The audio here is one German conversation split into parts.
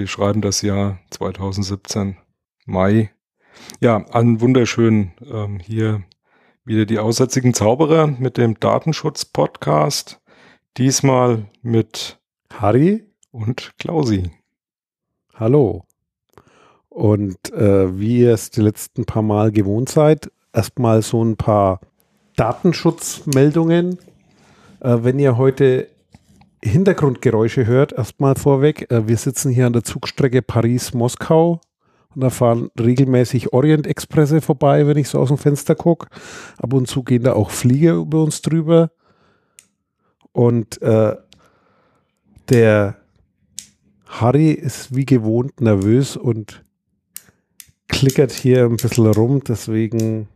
Wir schreiben das Jahr 2017, Mai. Ja, einen wunderschönen ähm, hier wieder die aussätzigen Zauberer mit dem Datenschutz-Podcast. Diesmal mit Harry und Klausi. Hallo. Und äh, wie ihr es die letzten paar Mal gewohnt seid, erstmal so ein paar Datenschutzmeldungen. Äh, wenn ihr heute Hintergrundgeräusche hört, erstmal vorweg. Äh, wir sitzen hier an der Zugstrecke Paris-Moskau und da fahren regelmäßig Orient-Expresse vorbei, wenn ich so aus dem Fenster gucke. Ab und zu gehen da auch Flieger über uns drüber. Und äh, der Harry ist wie gewohnt nervös und klickert hier ein bisschen rum. Deswegen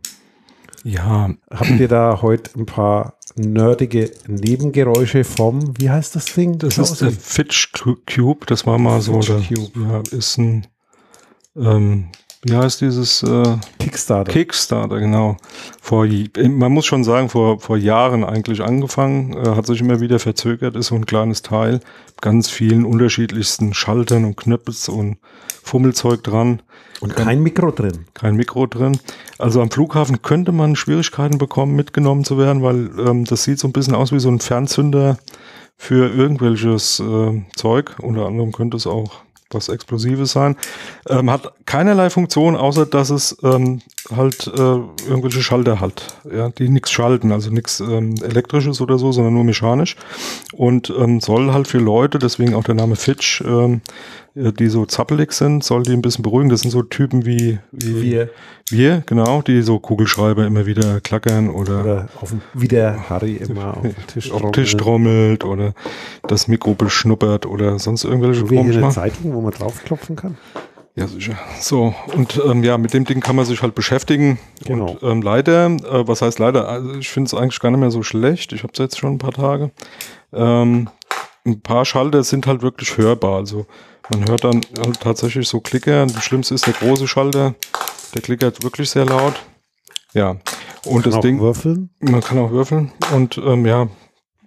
ja. habt ihr da heute ein paar nerdige Nebengeräusche vom, wie heißt das Ding? Das, das ist der Fitch Cube. Das war mal so, der, ja, ist ein ähm, wie heißt dieses äh, Kickstarter? Kickstarter, genau. Vor, man muss schon sagen, vor, vor Jahren eigentlich angefangen, äh, hat sich immer wieder verzögert, ist so ein kleines Teil, ganz vielen unterschiedlichsten Schaltern und Knöpfels und Fummelzeug dran. Und kein Mikro drin. Kein Mikro drin. Also am Flughafen könnte man Schwierigkeiten bekommen, mitgenommen zu werden, weil ähm, das sieht so ein bisschen aus wie so ein Fernzünder für irgendwelches äh, Zeug. Unter anderem könnte es auch was Explosives sein. Ähm, hat keinerlei Funktion, außer dass es ähm, halt äh, irgendwelche Schalter hat, ja, die nichts schalten, also nichts ähm, elektrisches oder so, sondern nur mechanisch und ähm, soll halt für Leute, deswegen auch der Name Fitch, ähm, die so zappelig sind, soll die ein bisschen beruhigen. Das sind so Typen wie, wie wir. wir, genau, die so Kugelschreiber immer wieder klackern oder, oder auf dem, wie der Harry immer auf dem Tisch trommelt. Tisch trommelt oder das Mikro beschnuppert oder sonst irgendwelche Wie eine Zeitung, wo man draufklopfen kann. Ja, sicher. So, und ähm, ja, mit dem Ding kann man sich halt beschäftigen. Genau. Und ähm, leider, äh, was heißt leider? Also ich finde es eigentlich gar nicht mehr so schlecht. Ich habe es jetzt schon ein paar Tage. Ähm, ein paar Schalter sind halt wirklich hörbar. Also man hört dann halt tatsächlich so Klicker. Das Schlimmste ist der große Schalter. Der klickert wirklich sehr laut. Ja. Und das Ding. Würfeln? Man kann auch würfeln. Und ähm, ja,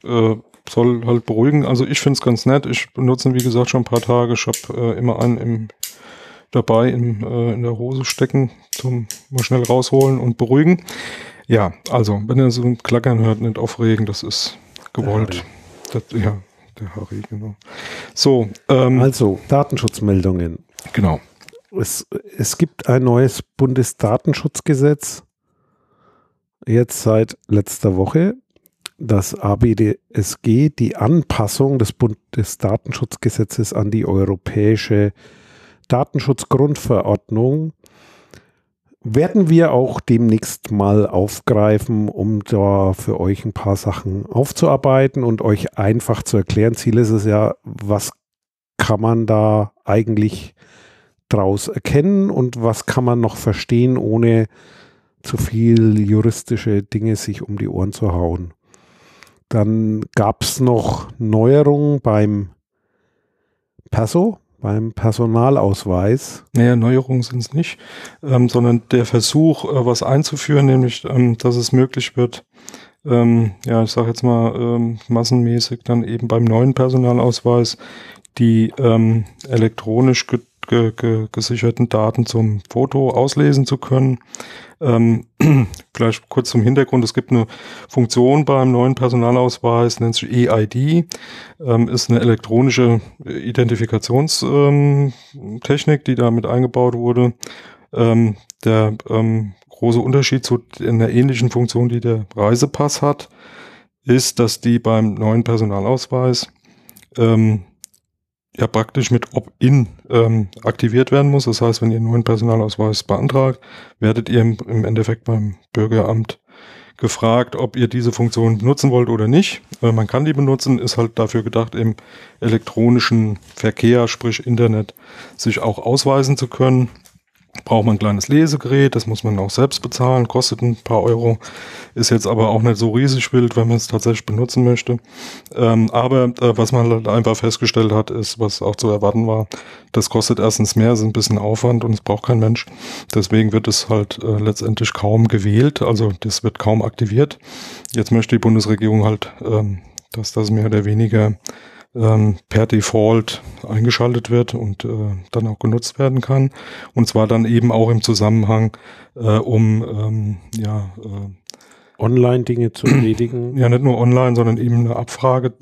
äh, soll halt beruhigen. Also ich finde es ganz nett. Ich benutze ihn, wie gesagt, schon ein paar Tage. Ich habe äh, immer einen im dabei in, äh, in der Hose stecken, zum mal schnell rausholen und beruhigen. Ja, also, wenn ihr so ein Klackern hört, nicht aufregen, das ist gewollt. Das, ja, der Harry, genau. So, ähm, also, Datenschutzmeldungen. Genau. Es, es gibt ein neues Bundesdatenschutzgesetz, jetzt seit letzter Woche. Das ABDSG, die Anpassung des Bundesdatenschutzgesetzes an die europäische Datenschutzgrundverordnung werden wir auch demnächst mal aufgreifen, um da für euch ein paar Sachen aufzuarbeiten und euch einfach zu erklären. Ziel ist es ja, was kann man da eigentlich draus erkennen und was kann man noch verstehen, ohne zu viel juristische Dinge sich um die Ohren zu hauen. Dann gab es noch Neuerungen beim Perso, beim Personalausweis. Naja, Neuerungen sind es nicht, ähm, sondern der Versuch, äh, was einzuführen, nämlich, ähm, dass es möglich wird, ähm, ja, ich sage jetzt mal ähm, massenmäßig dann eben beim neuen Personalausweis die ähm, elektronisch ge ge ge gesicherten Daten zum Foto auslesen zu können. Ähm, gleich kurz zum Hintergrund. Es gibt eine Funktion beim neuen Personalausweis, nennt sich EID, ähm, ist eine elektronische Identifikationstechnik, die da mit eingebaut wurde. Ähm, der ähm, große Unterschied zu einer ähnlichen Funktion, die der Reisepass hat, ist, dass die beim neuen Personalausweis ähm, ja praktisch mit Opt-in ähm, aktiviert werden muss. Das heißt, wenn ihr einen neuen Personalausweis beantragt, werdet ihr im, im Endeffekt beim Bürgeramt gefragt, ob ihr diese Funktion benutzen wollt oder nicht. Äh, man kann die benutzen, ist halt dafür gedacht, im elektronischen Verkehr, sprich Internet, sich auch ausweisen zu können braucht man ein kleines Lesegerät, das muss man auch selbst bezahlen, kostet ein paar Euro, ist jetzt aber auch nicht so riesig wild, wenn man es tatsächlich benutzen möchte. Ähm, aber äh, was man halt einfach festgestellt hat, ist, was auch zu erwarten war, das kostet erstens mehr, ist ein bisschen Aufwand und es braucht kein Mensch. Deswegen wird es halt äh, letztendlich kaum gewählt, also das wird kaum aktiviert. Jetzt möchte die Bundesregierung halt, ähm, dass das mehr oder weniger ähm, per Default eingeschaltet wird und äh, dann auch genutzt werden kann. Und zwar dann eben auch im Zusammenhang, äh, um ähm, ja, äh, Online-Dinge zu erledigen. Ja, nicht nur online, sondern eben eine Abfrage,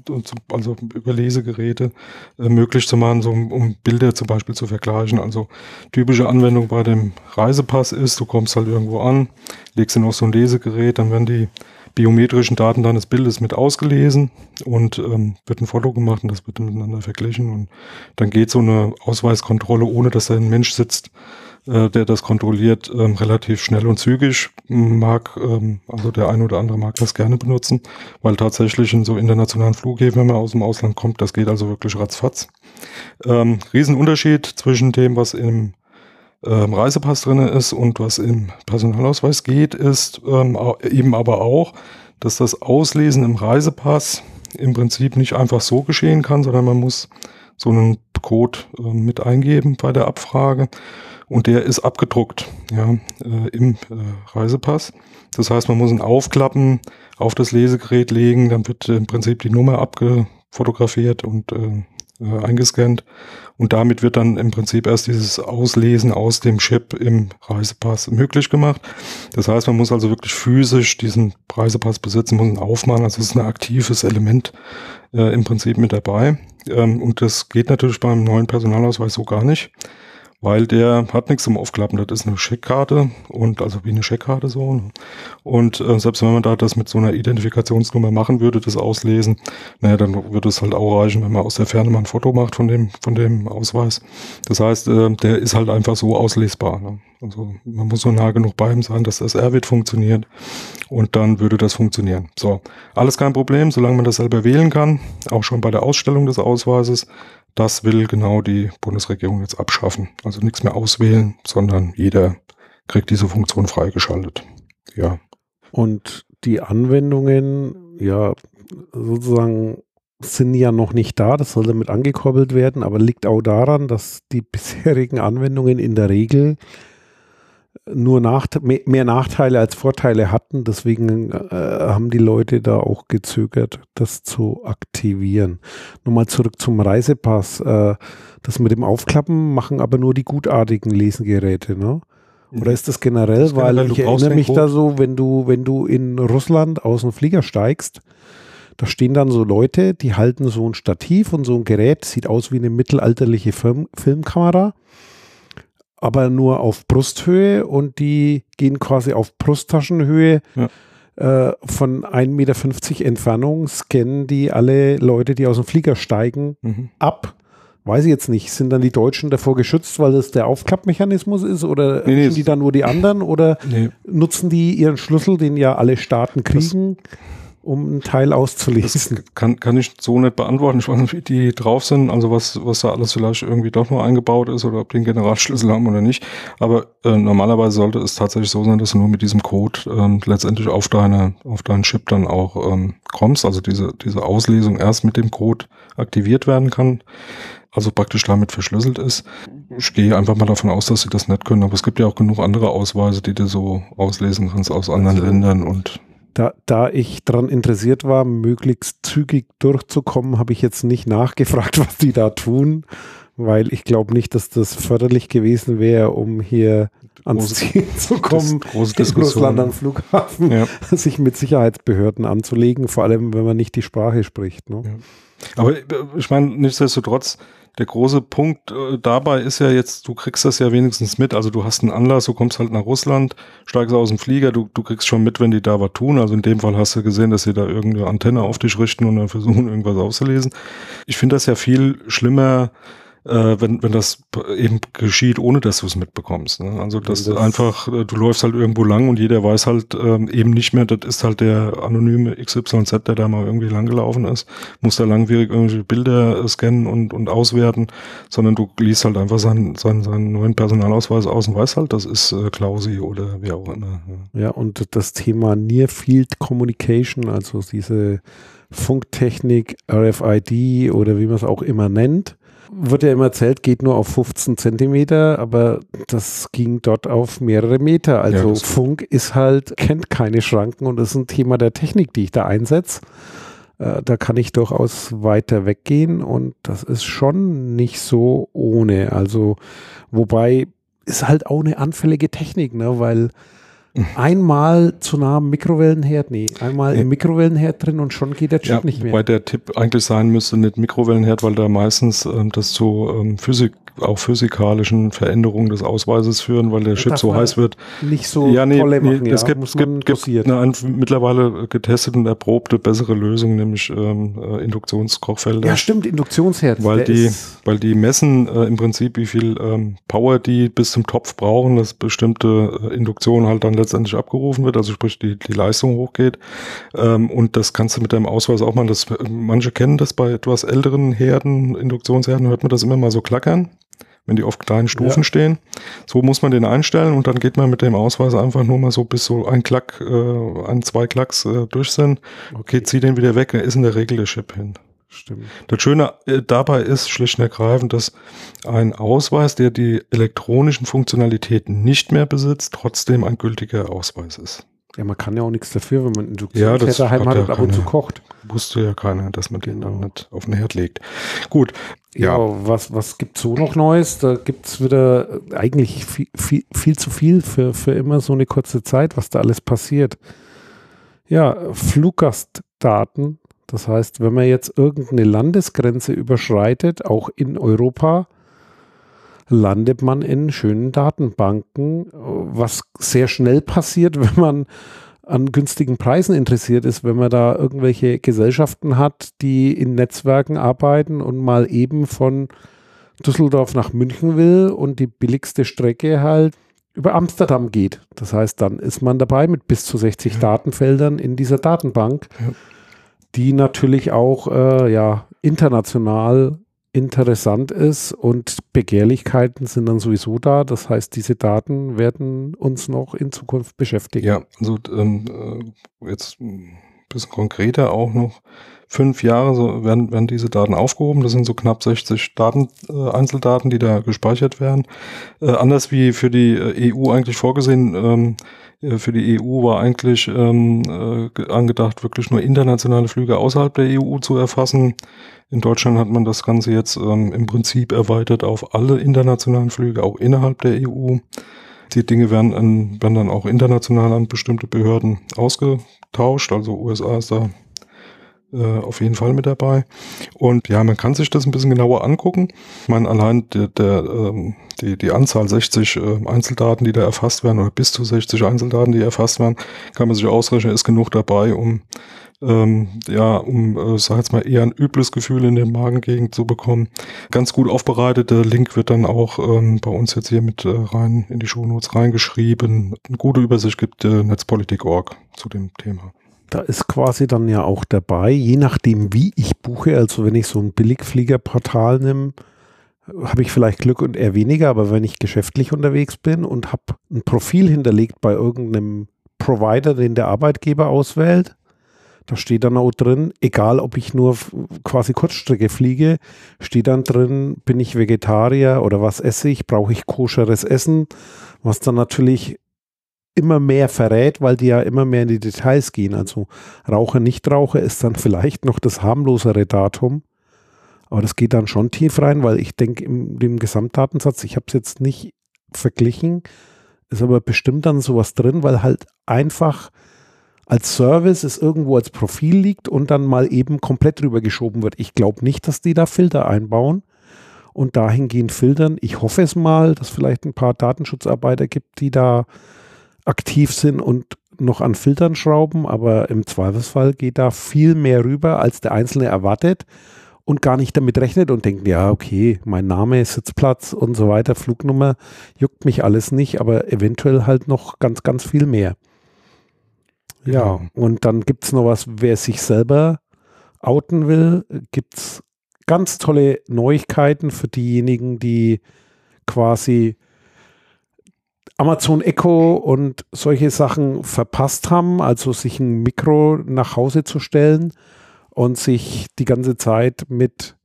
also über Lesegeräte äh, möglich zu machen, so um, um, Bilder zum Beispiel zu vergleichen. Also typische Anwendung bei dem Reisepass ist, du kommst halt irgendwo an, legst ihn auf so ein Lesegerät, dann werden die biometrischen Daten deines Bildes mit ausgelesen und ähm, wird ein Foto gemacht und das wird miteinander verglichen und dann geht so eine Ausweiskontrolle, ohne dass da ein Mensch sitzt, äh, der das kontrolliert, ähm, relativ schnell und zügig. Mag, ähm, also der eine oder andere mag das gerne benutzen, weil tatsächlich in so internationalen Flughäfen, wenn man aus dem Ausland kommt, das geht also wirklich ratzfatz. Ähm, Riesenunterschied zwischen dem, was im ähm, Reisepass drin ist und was im Personalausweis geht, ist ähm, eben aber auch, dass das Auslesen im Reisepass im Prinzip nicht einfach so geschehen kann, sondern man muss so einen Code äh, mit eingeben bei der Abfrage und der ist abgedruckt ja, äh, im äh, Reisepass. Das heißt, man muss ihn aufklappen, auf das Lesegerät legen, dann wird im Prinzip die Nummer abgefotografiert und äh, äh, eingescannt und damit wird dann im Prinzip erst dieses Auslesen aus dem Chip im Reisepass möglich gemacht. Das heißt, man muss also wirklich physisch diesen Reisepass besitzen, muss ihn aufmachen. Also es ist ein aktives Element äh, im Prinzip mit dabei. Ähm, und das geht natürlich beim neuen Personalausweis so gar nicht weil der hat nichts zum Aufklappen. Das ist eine Scheckkarte und also wie eine Scheckkarte so. Ne? Und äh, selbst wenn man da das mit so einer Identifikationsnummer machen würde, das auslesen, naja, dann würde es halt auch reichen, wenn man aus der Ferne mal ein Foto macht von dem, von dem Ausweis. Das heißt, äh, der ist halt einfach so auslesbar. Ne? Also man muss so nah genug bei ihm sein, dass das RWIT funktioniert und dann würde das funktionieren. So, alles kein Problem, solange man das selber wählen kann, auch schon bei der Ausstellung des Ausweises. Das will genau die Bundesregierung jetzt abschaffen. Also nichts mehr auswählen, sondern jeder kriegt diese Funktion freigeschaltet. Ja. Und die Anwendungen, ja, sozusagen sind ja noch nicht da, das soll damit angekoppelt werden, aber liegt auch daran, dass die bisherigen Anwendungen in der Regel nur Nacht mehr Nachteile als Vorteile hatten. Deswegen äh, haben die Leute da auch gezögert, das zu aktivieren. Nochmal zurück zum Reisepass. Äh, das mit dem Aufklappen machen aber nur die gutartigen Lesengeräte, ne? Oder ist das generell? Das Weil generell, ich erinnere mich da so, wenn du, wenn du in Russland aus dem Flieger steigst, da stehen dann so Leute, die halten so ein Stativ und so ein Gerät, sieht aus wie eine mittelalterliche Film Filmkamera aber nur auf Brusthöhe und die gehen quasi auf Brusttaschenhöhe. Ja. Äh, von 1,50 Meter Entfernung scannen die alle Leute, die aus dem Flieger steigen, mhm. ab. Weiß ich jetzt nicht. Sind dann die Deutschen davor geschützt, weil das der Aufklappmechanismus ist? Oder nee, nee, die dann nur die anderen? Oder nee. nutzen die ihren Schlüssel, den ja alle Staaten kriegen? Das um einen Teil auszulesen. Das kann, kann ich so nicht beantworten. Ich weiß nicht, wie die drauf sind, also was, was da alles vielleicht irgendwie doch nur eingebaut ist oder ob die einen Generalschlüssel haben oder nicht. Aber äh, normalerweise sollte es tatsächlich so sein, dass du nur mit diesem Code ähm, letztendlich auf deine, auf deinen Chip dann auch ähm, kommst. Also diese, diese Auslesung erst mit dem Code aktiviert werden kann. Also praktisch damit verschlüsselt ist. Ich gehe einfach mal davon aus, dass sie das nicht können. Aber es gibt ja auch genug andere Ausweise, die du so auslesen kannst aus anderen also, Ländern und da, da ich daran interessiert war, möglichst zügig durchzukommen, habe ich jetzt nicht nachgefragt, was die da tun, weil ich glaube nicht, dass das förderlich gewesen wäre, um hier ans große, Ziel zu kommen, in Russland am Flughafen, ja. sich mit Sicherheitsbehörden anzulegen, vor allem wenn man nicht die Sprache spricht. Ne? Ja. Aber äh, ich meine, nichtsdestotrotz, der große Punkt äh, dabei ist ja jetzt, du kriegst das ja wenigstens mit. Also du hast einen Anlass, du kommst halt nach Russland, steigst aus dem Flieger, du, du kriegst schon mit, wenn die da was tun. Also in dem Fall hast du gesehen, dass sie da irgendeine Antenne auf dich richten und dann versuchen, irgendwas auszulesen. Ich finde das ja viel schlimmer, äh, wenn, wenn das eben geschieht, ohne dass du es mitbekommst. Ne? Also dass das einfach, äh, du läufst halt irgendwo lang und jeder weiß halt ähm, eben nicht mehr, das ist halt der anonyme XYZ, der da mal irgendwie langgelaufen ist, muss da langwierig irgendwelche Bilder scannen und, und auswerten, sondern du liest halt einfach seinen, seinen, seinen neuen Personalausweis aus und weißt halt, das ist äh, Klausi oder wie auch immer. Ja. ja, und das Thema Near Field Communication, also diese Funktechnik, RFID oder wie man es auch immer nennt, wird ja immer erzählt, geht nur auf 15 Zentimeter, aber das ging dort auf mehrere Meter. Also ja, Funk ist halt, kennt keine Schranken und das ist ein Thema der Technik, die ich da einsetze. Äh, da kann ich durchaus weiter weggehen und das ist schon nicht so ohne. Also, wobei ist halt auch eine anfällige Technik, ne? weil einmal zu nah am Mikrowellenherd, nee, einmal im Mikrowellenherd drin und schon geht der Chip ja, nicht mehr. Wobei der Tipp eigentlich sein müsste, nicht Mikrowellenherd, weil da meistens ähm, das zu ähm, Physik auch physikalischen Veränderungen des Ausweises führen, weil der Chip so heiß wird. Nicht so ja, nee, tolle machen, nee, ja, es gibt, es gibt, gibt eine, eine, mittlerweile getestete und erprobte bessere Lösung, nämlich ähm, äh, Induktionskochfelder. Ja, stimmt, Induktionsherd. Weil die, weil die messen äh, im Prinzip, wie viel ähm, Power die bis zum Topf brauchen, dass bestimmte äh, Induktion halt dann letztendlich abgerufen wird, also sprich die, die Leistung hochgeht. Ähm, und das kannst du mit deinem Ausweis auch mal, das, manche kennen das bei etwas älteren Herden, Induktionsherden, hört man das immer mal so klackern wenn die auf kleinen Stufen ja. stehen. So muss man den einstellen und dann geht man mit dem Ausweis einfach nur mal so bis so ein Klack, äh, ein, zwei Klacks äh, durch sind. Okay, zieh den wieder weg, da ist in der Regel der Chip hin. Stimmt. Das Schöne äh, dabei ist schlicht und ergreifend, dass ein Ausweis, der die elektronischen Funktionalitäten nicht mehr besitzt, trotzdem ein gültiger Ausweis ist. Ja, man kann ja auch nichts dafür, wenn man Induktionsherd ja, daheim hat und ab und zu kocht. Wusste ja keiner, dass man den dann nicht auf den Herd legt. Gut. Ja, ja was, was gibt's so noch Neues? Da gibt's wieder eigentlich viel, viel, viel zu viel für, für immer so eine kurze Zeit, was da alles passiert. Ja, Fluggastdaten. Das heißt, wenn man jetzt irgendeine Landesgrenze überschreitet, auch in Europa, landet man in schönen Datenbanken, was sehr schnell passiert, wenn man an günstigen Preisen interessiert ist, wenn man da irgendwelche Gesellschaften hat, die in Netzwerken arbeiten und mal eben von Düsseldorf nach München will und die billigste Strecke halt über Amsterdam geht. Das heißt, dann ist man dabei mit bis zu 60 ja. Datenfeldern in dieser Datenbank, ja. Die natürlich auch äh, ja, international interessant ist und Begehrlichkeiten sind dann sowieso da. Das heißt, diese Daten werden uns noch in Zukunft beschäftigen. Ja, also ähm, äh, jetzt ein bisschen konkreter auch noch. Fünf Jahre so werden, werden diese Daten aufgehoben. Das sind so knapp 60 Daten, äh, Einzeldaten, die da gespeichert werden. Äh, anders wie für die äh, EU eigentlich vorgesehen, ähm, äh, für die EU war eigentlich ähm, äh, angedacht, wirklich nur internationale Flüge außerhalb der EU zu erfassen. In Deutschland hat man das Ganze jetzt ähm, im Prinzip erweitert auf alle internationalen Flüge, auch innerhalb der EU. Die Dinge werden, an, werden dann auch international an bestimmte Behörden ausgetauscht. Also USA ist da äh, auf jeden Fall mit dabei. Und ja, man kann sich das ein bisschen genauer angucken. Ich meine, allein der, der, ähm, die, die Anzahl 60 äh, Einzeldaten, die da erfasst werden, oder bis zu 60 Einzeldaten, die erfasst werden, kann man sich ausrechnen, ist genug dabei, um ähm, ja, um, äh, sag jetzt mal, eher ein übles Gefühl in der Magengegend zu bekommen. Ganz gut aufbereitet. Der Link wird dann auch ähm, bei uns jetzt hier mit äh, rein in die Shownotes reingeschrieben. Eine gute Übersicht gibt äh, Netzpolitik.org zu dem Thema. Da ist quasi dann ja auch dabei, je nachdem, wie ich buche, also wenn ich so ein Billigfliegerportal nehme, habe ich vielleicht Glück und eher weniger, aber wenn ich geschäftlich unterwegs bin und habe ein Profil hinterlegt bei irgendeinem Provider, den der Arbeitgeber auswählt, da steht dann auch drin, egal ob ich nur quasi Kurzstrecke fliege, steht dann drin, bin ich Vegetarier oder was esse ich, brauche ich koscheres Essen, was dann natürlich immer mehr verrät, weil die ja immer mehr in die Details gehen. Also Raucher, Nichtraucher ist dann vielleicht noch das harmlosere Datum. Aber das geht dann schon tief rein, weil ich denke, im dem Gesamtdatensatz, ich habe es jetzt nicht verglichen, ist aber bestimmt dann sowas drin, weil halt einfach als Service es irgendwo als Profil liegt und dann mal eben komplett drüber geschoben wird. Ich glaube nicht, dass die da Filter einbauen und dahingehend filtern. Ich hoffe es mal, dass vielleicht ein paar Datenschutzarbeiter gibt, die da aktiv sind und noch an Filtern schrauben, aber im Zweifelsfall geht da viel mehr rüber, als der Einzelne erwartet und gar nicht damit rechnet und denkt, ja, okay, mein Name, Sitzplatz und so weiter, Flugnummer, juckt mich alles nicht, aber eventuell halt noch ganz, ganz viel mehr. Ja, und dann gibt es noch was, wer sich selber outen will, gibt es ganz tolle Neuigkeiten für diejenigen, die quasi Amazon Echo und solche Sachen verpasst haben, also sich ein Mikro nach Hause zu stellen und sich die ganze Zeit mit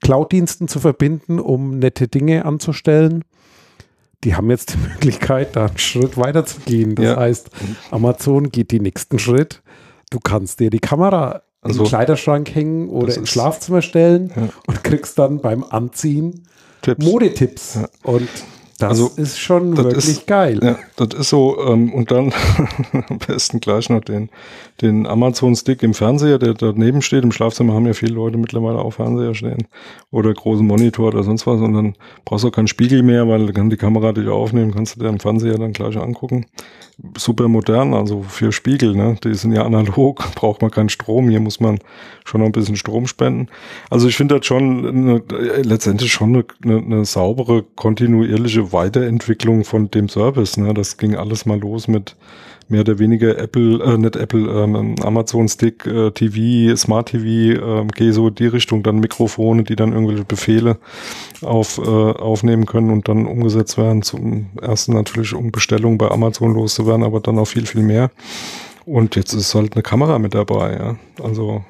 Cloud-Diensten zu verbinden, um nette Dinge anzustellen die haben jetzt die Möglichkeit, da einen Schritt weiter zu gehen. Das ja. heißt, Amazon geht den nächsten Schritt. Du kannst dir die Kamera also, den Kleiderschrank hängen oder ins Schlafzimmer stellen ja. und kriegst dann beim Anziehen Tipps. Modetipps. Ja. Und das also, ist schon wirklich ist, geil. Ja, das ist so. Ähm, und dann am besten gleich noch den, den Amazon-Stick im Fernseher, der daneben steht. Im Schlafzimmer haben ja viele Leute mittlerweile auch Fernseher stehen oder großen Monitor oder sonst was. Und dann brauchst du auch keinen Spiegel mehr, weil dann kann die Kamera dich aufnehmen, kannst du dir im Fernseher dann gleich angucken. Super modern, also für Spiegel, ne? Die sind ja analog, braucht man keinen Strom. Hier muss man schon noch ein bisschen Strom spenden. Also ich finde das schon eine, letztendlich schon eine, eine, eine saubere, kontinuierliche Weiterentwicklung von dem Service. Ne? Das ging alles mal los mit mehr oder weniger Apple, äh, nicht Apple, ähm, Amazon Stick, äh, TV, Smart TV, äh, gehe so die Richtung, dann Mikrofone, die dann irgendwelche Befehle auf, äh, aufnehmen können und dann umgesetzt werden. Zum ersten natürlich, um Bestellungen bei Amazon loszuwerden, aber dann auch viel, viel mehr. Und jetzt ist halt eine Kamera mit dabei, ja. Also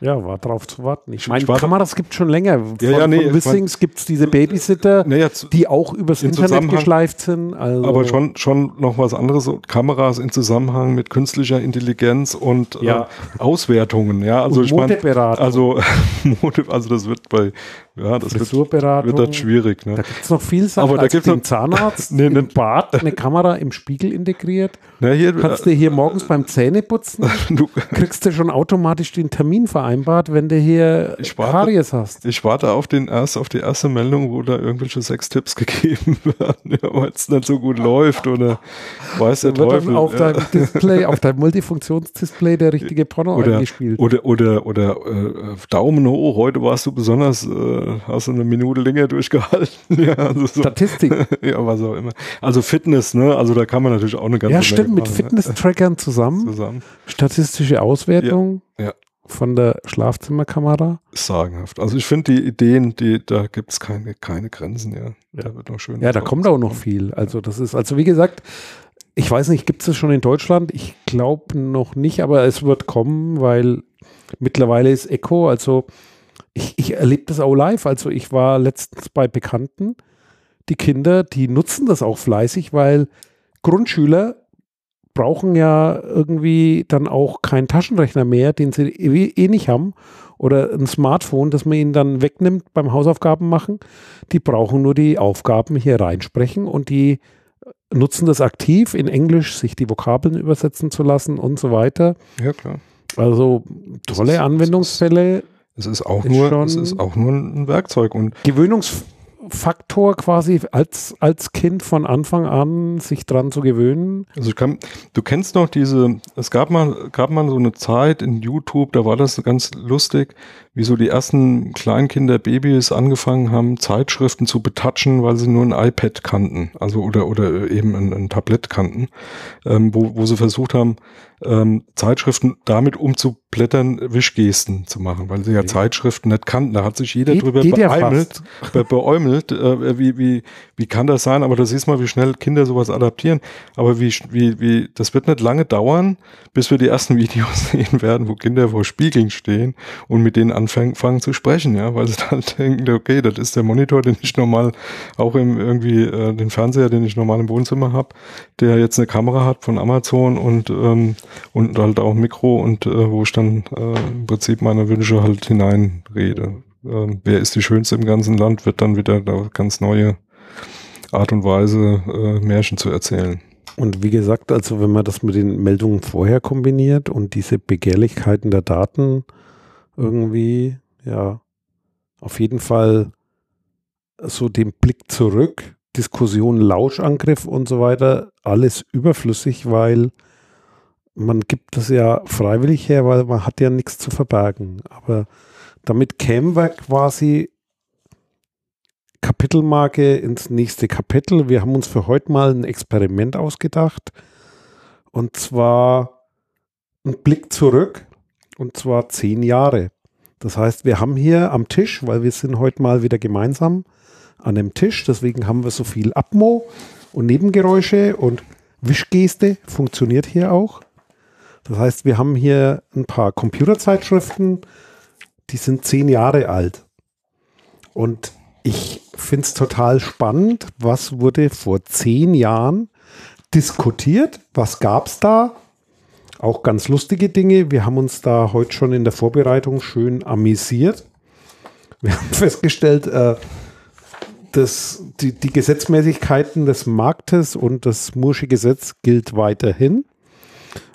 ja, war drauf zu warten. Ich meine, Kameras gibt es schon länger. Von, ja, ja, nee, von Wissings gibt es diese Babysitter, nee, jetzt, die auch übers Internet geschleift sind. Also aber schon, schon noch was anderes. Kameras in Zusammenhang mit künstlicher Intelligenz und ja. äh, Auswertungen. Ja, also und ich meine, also, also das wird bei ja, das wird, wird das schwierig. Ne? Da gibt es noch viel Sachen. Aber da gibt es einen Zahnarzt nee, im Bad, eine Kamera im Spiegel integriert. Na, hier, Kannst du hier morgens beim Zähneputzen, du kriegst du schon automatisch den Termin vereinbart, wenn du hier warte, Karies hast. Ich warte auf, den erst, auf die erste Meldung, wo da irgendwelche Sextipps gegeben werden, ja, weil es nicht so gut läuft oder weiß der Teufel. auf deinem Display, auf deinem Multifunktionsdisplay der richtige Porno oder, eingespielt. Oder, oder, oder äh, Daumen hoch, heute warst du besonders äh, hast du eine Minute länger durchgehalten. ja, also so. Statistik. ja, was auch immer. Also Fitness, ne? Also da kann man natürlich auch eine ganze Ja, stimmt, mit ne? Fitness-Trackern zusammen. zusammen. Statistische Auswertung. Ja. ja. Von der Schlafzimmerkamera. Sagenhaft. Also ich finde die Ideen, die, da gibt es keine, keine Grenzen, ja. ja. Da wird noch schön. Ja, da kommt auch noch viel. Also das ist, also wie gesagt, ich weiß nicht, gibt es das schon in Deutschland? Ich glaube noch nicht, aber es wird kommen, weil mittlerweile ist Echo, also ich, ich erlebe das auch live. Also ich war letztens bei Bekannten, die Kinder, die nutzen das auch fleißig, weil Grundschüler brauchen ja irgendwie dann auch keinen Taschenrechner mehr, den sie eh, eh nicht haben oder ein Smartphone, das man ihnen dann wegnimmt beim Hausaufgaben machen. Die brauchen nur die Aufgaben hier reinsprechen und die nutzen das aktiv in Englisch, sich die Vokabeln übersetzen zu lassen und so weiter. Ja, klar. Also tolle Anwendungsfälle. Es ist auch ist nur, es ist auch nur ein Werkzeug und Gewöhnungsfaktor quasi als, als Kind von Anfang an sich dran zu gewöhnen. Also kann, du kennst noch diese, es gab mal, gab mal so eine Zeit in YouTube, da war das ganz lustig, wie so die ersten Kleinkinder, Babys angefangen haben, Zeitschriften zu betatschen, weil sie nur ein iPad kannten, also oder, oder eben ein, ein Tablet kannten, ähm, wo, wo sie versucht haben, ähm, Zeitschriften damit umzublättern, Wischgesten zu machen, weil sie ja Zeitschriften nicht kannten. Da hat sich jeder geht, drüber geht beäumelt, ja beäumelt äh, wie, wie, wie kann das sein? Aber da siehst mal, wie schnell Kinder sowas adaptieren. Aber wie, wie, wie, das wird nicht lange dauern, bis wir die ersten Videos sehen werden, wo Kinder vor Spiegeln stehen und mit denen anfangen zu sprechen, ja, weil sie dann denken, okay, das ist der Monitor, den ich normal auch im irgendwie, äh, den Fernseher, den ich normal im Wohnzimmer habe, der jetzt eine Kamera hat von Amazon und ähm, und halt auch Mikro und äh, wo ich dann äh, im Prinzip meine Wünsche halt hineinrede. Äh, wer ist die Schönste im ganzen Land, wird dann wieder da ganz neue Art und Weise äh, Märchen zu erzählen. Und wie gesagt, also wenn man das mit den Meldungen vorher kombiniert und diese Begehrlichkeiten der Daten irgendwie, ja, auf jeden Fall so den Blick zurück, Diskussion, Lauschangriff und so weiter, alles überflüssig, weil man gibt das ja freiwillig her, weil man hat ja nichts zu verbergen. Aber damit kämen wir quasi Kapitelmarke ins nächste Kapitel. Wir haben uns für heute mal ein Experiment ausgedacht. Und zwar ein Blick zurück. Und zwar zehn Jahre. Das heißt, wir haben hier am Tisch, weil wir sind heute mal wieder gemeinsam an dem Tisch. Deswegen haben wir so viel Abmo und Nebengeräusche und Wischgeste funktioniert hier auch. Das heißt, wir haben hier ein paar Computerzeitschriften, die sind zehn Jahre alt. Und ich finde es total spannend, was wurde vor zehn Jahren diskutiert, was gab es da auch ganz lustige Dinge. Wir haben uns da heute schon in der Vorbereitung schön amüsiert. Wir haben festgestellt, äh, dass die, die Gesetzmäßigkeiten des Marktes und das Mursche Gesetz gilt weiterhin.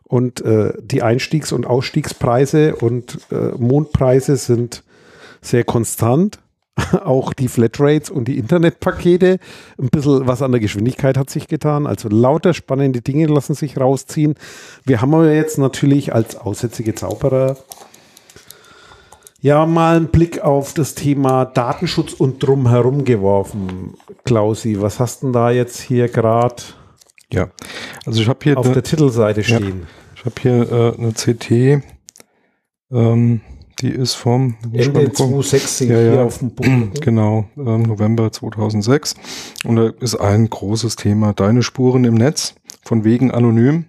Und äh, die Einstiegs- und Ausstiegspreise und äh, Mondpreise sind sehr konstant. Auch die Flatrates und die Internetpakete. Ein bisschen was an der Geschwindigkeit hat sich getan. Also lauter spannende Dinge lassen sich rausziehen. Wir haben aber jetzt natürlich als aussätzige Zauberer ja mal einen Blick auf das Thema Datenschutz und drumherum geworfen. Klausi, was hast denn da jetzt hier gerade ja, also ich habe hier auf ne, der Titelseite stehen? Ja, ich habe hier äh, eine CT, ähm, die ist vom Ende 2016 ja, ja, hier auf dem Boden. Genau, ähm, November 2006. Und da ist ein großes Thema, deine Spuren im Netz, von wegen anonym.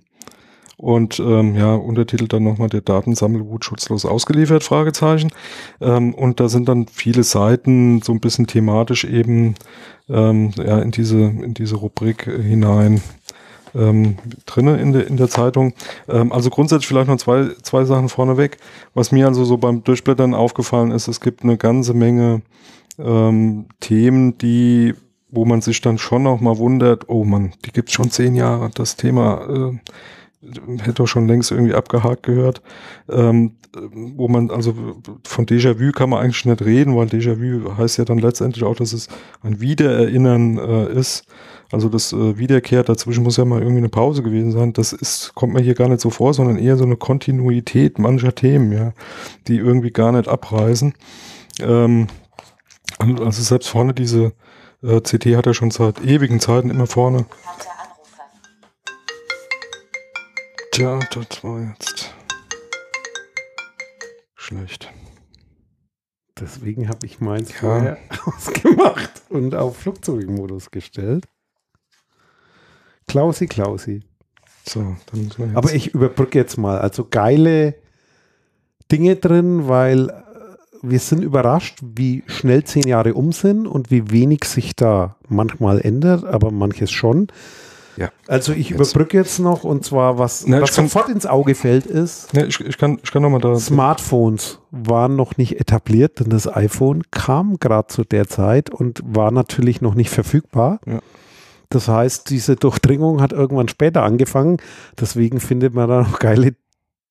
Und ähm, ja, Untertitel dann nochmal der Datensammelwut schutzlos ausgeliefert, Fragezeichen. Ähm, und da sind dann viele Seiten so ein bisschen thematisch eben ähm, ja, in diese, in diese Rubrik hinein ähm, drinne in der, in der Zeitung. Ähm, also grundsätzlich vielleicht noch zwei, zwei Sachen vorneweg. Was mir also so beim Durchblättern aufgefallen ist, es gibt eine ganze Menge ähm, Themen, die wo man sich dann schon auch mal wundert, oh man, die gibt schon zehn Jahre, das Thema äh, hätte doch schon längst irgendwie abgehakt gehört, ähm, wo man, also von Déjà-vu kann man eigentlich nicht reden, weil Déjà-vu heißt ja dann letztendlich auch, dass es ein Wiedererinnern äh, ist. Also das äh, Wiederkehrt dazwischen muss ja mal irgendwie eine Pause gewesen sein. Das ist, kommt mir hier gar nicht so vor, sondern eher so eine Kontinuität mancher Themen, ja, die irgendwie gar nicht abreißen. Ähm, also selbst vorne diese äh, CT hat er schon seit ewigen Zeiten immer vorne. Tja, das war jetzt schlecht. Deswegen habe ich meins Ja. vorher ausgemacht und auf Flugzeugmodus gestellt. Klausi, Klausi. So, dann müssen wir jetzt. Aber ich überbrücke jetzt mal. Also geile Dinge drin, weil äh, wir sind überrascht, wie schnell zehn Jahre um sind und wie wenig sich da manchmal ändert, aber manches schon. Ja. Also ich Jetzt. überbrücke jetzt noch und zwar, was, Na, was kann- sofort ins Auge fällt, ist, Ne, ich, ich kann, ich kann nochmal da. Smartphones waren noch nicht etabliert, denn das iPhone kam gerade zu der Zeit und war natürlich noch nicht verfügbar. Ja. Das heißt, diese Durchdringung hat irgendwann später angefangen. Deswegen findet man da noch geile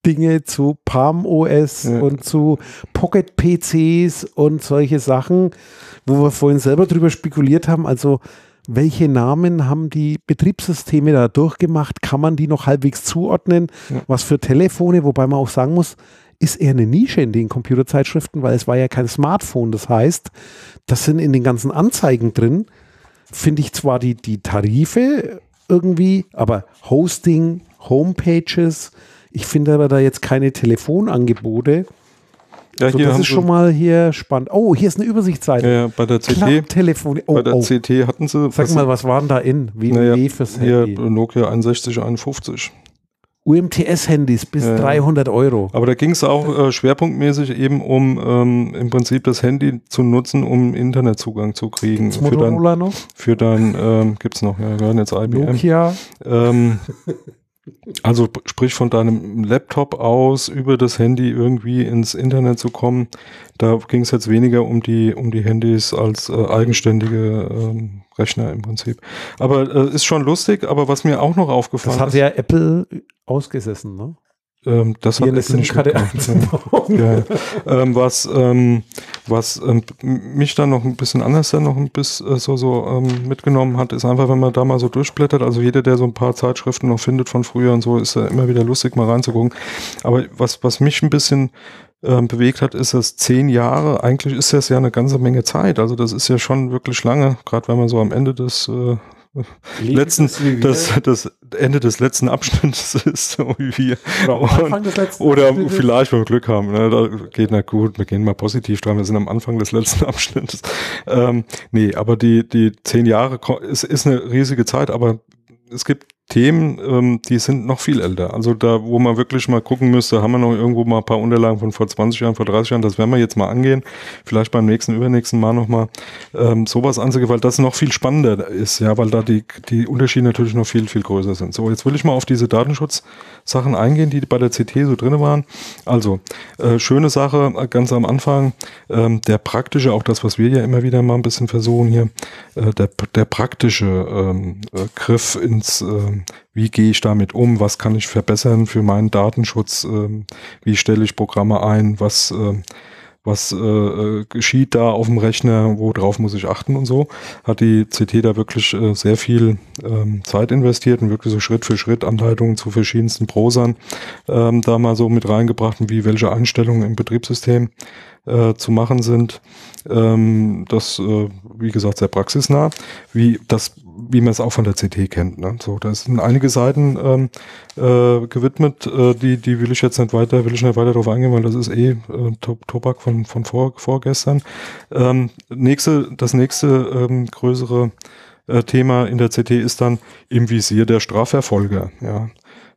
Dinge zu Palm OS Ja. und zu Pocket PCs und solche Sachen, wo wir vorhin selber drüber spekuliert haben. Also welche Namen haben die Betriebssysteme da durchgemacht? Kann man die noch halbwegs zuordnen? Ja. Was für Telefone? Wobei man auch sagen muss, ist eher eine Nische in den Computerzeitschriften, weil es war ja kein Smartphone. Das heißt, das sind in den ganzen Anzeigen drin, finde ich zwar die, die Tarife irgendwie, aber Hosting, Homepages, ich finde aber da jetzt keine Telefonangebote. Ja, So, das ist schon mal hier spannend. Oh, hier ist eine Übersichtsseite. Ja, bei der CT, Klapptelefon. Oh, bei der oh. CT hatten sie. Sag mal, was waren da in? www naja, fürs hier Handy. Nokia 6151. UMTS-Handys bis Ja. 300 Euro. Aber da ging es auch äh, schwerpunktmäßig eben um ähm, im Prinzip das Handy zu nutzen, um Internetzugang zu kriegen. Gibt's Für dein, Motorola noch? für dein ähm, gibt's noch, ja, wir hören jetzt IBM. Nokia. Ähm, also sprich von deinem Laptop aus über das Handy irgendwie ins Internet zu kommen. Da ging es jetzt weniger um die um die Handys als äh, eigenständige ähm, Rechner im Prinzip. Aber äh, ist schon lustig. Aber was mir auch noch aufgefallen Das hat ist, ja Apple ausgesessen, ne? Ähm, das Hier hat Apple nicht mitgemacht. Ja, ähm, was ähm, was ähm, mich dann noch ein bisschen anders dann noch ein bisschen äh, so so ähm, mitgenommen hat, ist einfach, wenn man da mal so durchblättert. Also jeder, der so ein paar Zeitschriften noch findet von früher und so, ist ja immer wieder lustig mal reinzugucken. Aber was was mich ein bisschen ähm, bewegt hat, ist das zehn Jahre. Eigentlich ist das ja eine ganze Menge Zeit. Also das ist ja schon wirklich lange, gerade wenn man so am Ende des äh, letzten, das, das Ende des letzten Abschnittes ist, so wie wir. Oder am Und- Anfang des letzten Oder vielleicht, wenn wir Glück haben, ne, da geht na gut, wir gehen mal positiv dran, wir sind am Anfang des letzten Abschnittes. Ähm, nee, aber die, die zehn Jahre ist, ist eine riesige Zeit, aber es gibt Themen, ähm, die sind noch viel älter. Also da, wo man wirklich mal gucken müsste, haben wir noch irgendwo mal ein paar Unterlagen von vor 20 Jahren, vor 30 Jahren, das werden wir jetzt mal angehen. Vielleicht beim nächsten, übernächsten Mal nochmal ähm, sowas anzugehen, weil das noch viel spannender ist, ja, weil da die, die Unterschiede natürlich noch viel, viel größer sind. So, jetzt will ich mal auf diese Datenschutzsachen eingehen, die bei der CT so drin waren. Also, äh, schöne Sache, äh, ganz am Anfang, ähm, der praktische, auch das, was wir ja immer wieder mal ein bisschen versuchen hier, äh, der, der praktische ähm, äh, Griff ins äh, wie gehe ich damit um, was kann ich verbessern für meinen Datenschutz, ähm, wie stelle ich Programme ein, was, äh, was äh, äh, geschieht da auf dem Rechner, worauf muss ich achten und so, hat die CT da wirklich äh, sehr viel ähm, Zeit investiert und wirklich so Schritt für Schritt Anleitungen zu verschiedensten Prosern ähm, da mal so mit reingebracht und wie welche Einstellungen im Betriebssystem äh, zu machen sind. Ähm, das, äh, wie gesagt, sehr praxisnah, wie das, wie man es auch von der CT kennt. Ne? So, da sind einige Seiten ähm, äh, gewidmet, äh, die, die will ich jetzt nicht weiter, will ich nicht weiter darauf eingehen, weil das ist eh äh, Tobak von, von vor, vorgestern. Ähm, nächste, das nächste ähm, größere äh, Thema in der CT ist dann im Visier der Strafverfolger. Ja.